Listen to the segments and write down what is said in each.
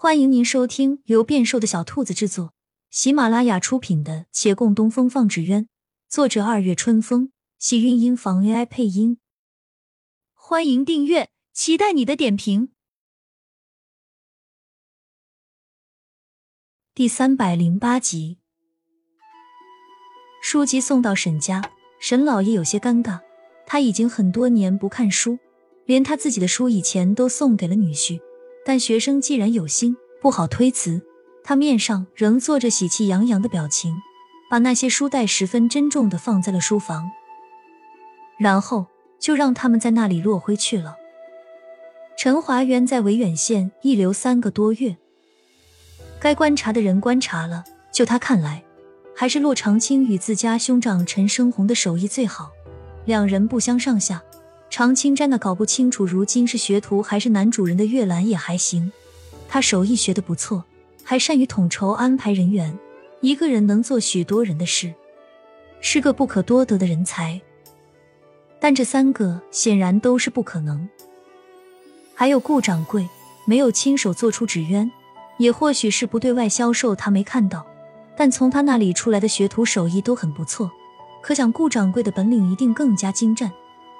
欢迎您收听由变瘦的小兔子制作、喜马拉雅出品的《且共东风放纸鸢》，作者二月春风，喜韵音房 AI 配音。欢迎订阅，期待你的点评。第三百零八集，书籍送到沈家，沈老爷有些尴尬。他已经很多年不看书，连他自己的书以前都送给了女婿。但学生既然有心，不好推辞。他面上仍做着喜气洋洋的表情，把那些书袋十分珍重的放在了书房，然后就让他们在那里落灰去了。陈华渊在维远县一留三个多月，该观察的人观察了，就他看来，还是骆长青与自家兄长陈生红的手艺最好，两人不相上下。常青真的搞不清楚，如今是学徒还是男主人的月兰也还行，他手艺学得不错，还善于统筹安排人员，一个人能做许多人的事，是个不可多得的人才。但这三个显然都是不可能。还有顾掌柜，没有亲手做出纸鸢，也或许是不对外销售，他没看到，但从他那里出来的学徒手艺都很不错，可想顾掌柜的本领一定更加精湛。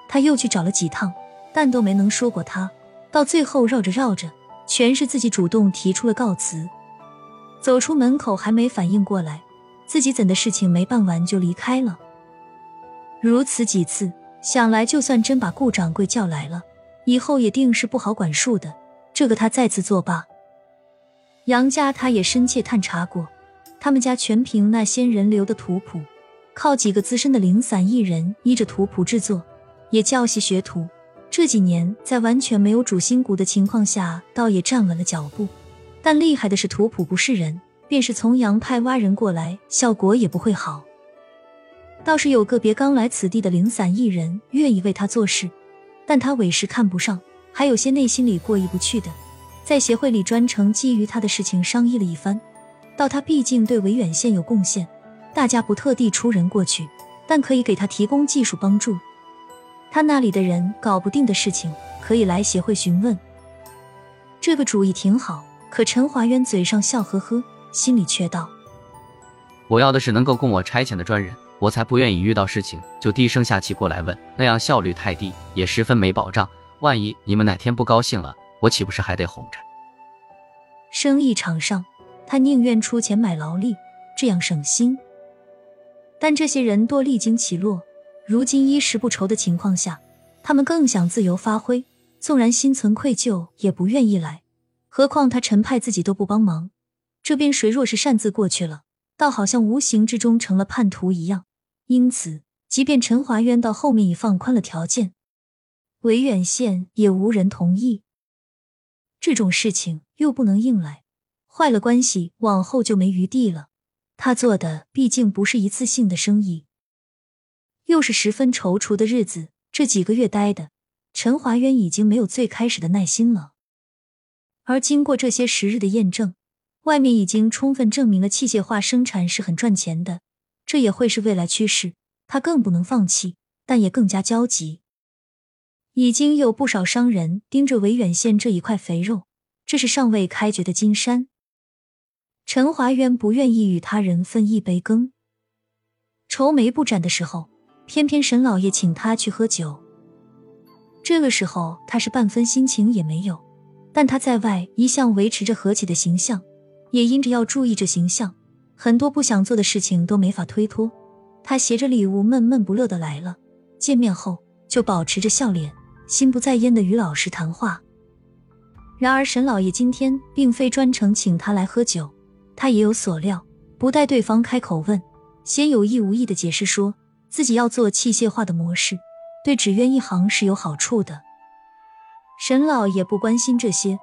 他又去找了几趟，但都没能说过他。到最后绕着绕着，全是自己主动提出了告辞。走出门口还没反应过来，自己怎的事情没办完就离开了。如此几次，想来就算真把顾掌柜叫来了，以后也定是不好管束的。这个他再次作罢。杨家他也深切探查过，他们家全凭那先人留的图谱，靠几个资深的零散艺人依着图谱制作。也教习学徒，这几年在完全没有主心骨的情况下，倒也站稳了脚步。但厉害的是图谱不是人，便是从洋派挖人过来，效果也不会好。倒是有个别刚来此地的零散艺人愿意为他做事，但他委实看不上，还有些内心里过意不去的，在协会里专程基于他的事情商议了一番。到他毕竟对维远县有贡献，大家不特地出人过去，但可以给他提供技术帮助。他那里的人搞不定的事情，可以来协会询问。这个主意挺好，可陈华渊嘴上笑呵呵，心里却道：“我要的是能够供我差遣的专人，我才不愿意遇到事情就低声下气过来问，那样效率太低，也十分没保障。万一你们哪天不高兴了，我岂不是还得哄着？”生意场上，他宁愿出钱买劳力，这样省心。但这些人多历经起落。如今衣食不愁的情况下，他们更想自由发挥，纵然心存愧疚，也不愿意来。何况他陈派自己都不帮忙，这边谁若是擅自过去了，倒好像无形之中成了叛徒一样。因此，即便陈华渊到后面已放宽了条件，维远县也无人同意。这种事情又不能硬来，坏了关系，往后就没余地了。他做的毕竟不是一次性的生意。又是十分踌躇的日子，这几个月待的陈华渊已经没有最开始的耐心了。而经过这些时日的验证，外面已经充分证明了器械化生产是很赚钱的，这也会是未来趋势。他更不能放弃，但也更加焦急。已经有不少商人盯着维远县这一块肥肉，这是尚未开掘的金山。陈华渊不愿意与他人分一杯羹，愁眉不展的时候。偏偏沈老爷请他去喝酒，这个时候他是半分心情也没有。但他在外一向维持着和气的形象，也因着要注意这形象，很多不想做的事情都没法推脱。他携着礼物闷闷不乐的来了，见面后就保持着笑脸，心不在焉的与老师谈话。然而沈老爷今天并非专程请他来喝酒，他也有所料，不待对方开口问，先有意无意的解释说。自己要做器械化的模式，对纸鸢一行是有好处的。沈老也不关心这些，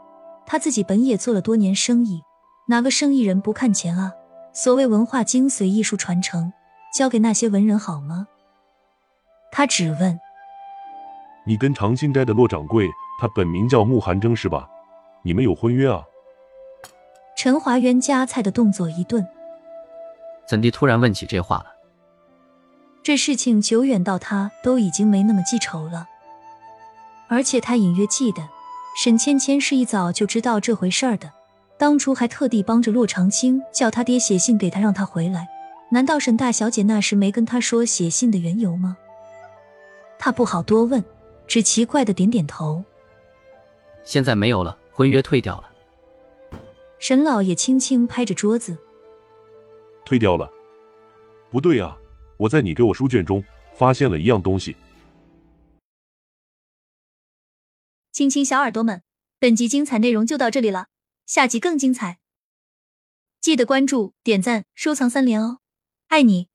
他自己本也做了多年生意，哪个生意人不看钱啊？所谓文化精髓、艺术传承，交给那些文人好吗？他只问：“你跟长兴斋的骆掌柜，他本名叫穆寒征是吧？你们有婚约啊？”陈华元夹菜的动作一顿，怎地突然问起这话了？这事情久远到他都已经没那么记仇了，而且他隐约记得沈芊芊是一早就知道这回事儿的，当初还特地帮着洛长青叫他爹写信给他，让他回来。难道沈大小姐那时没跟他说写信的缘由吗？他不好多问，只奇怪的点点头。现在没有了，婚约退掉了。沈老爷轻轻拍着桌子，退掉了。不对啊，我在你给我书卷中发现了一样东西。亲亲小耳朵们，本集精彩内容就到这里了，下集更精彩，记得关注、点赞、收藏三连哦，爱你。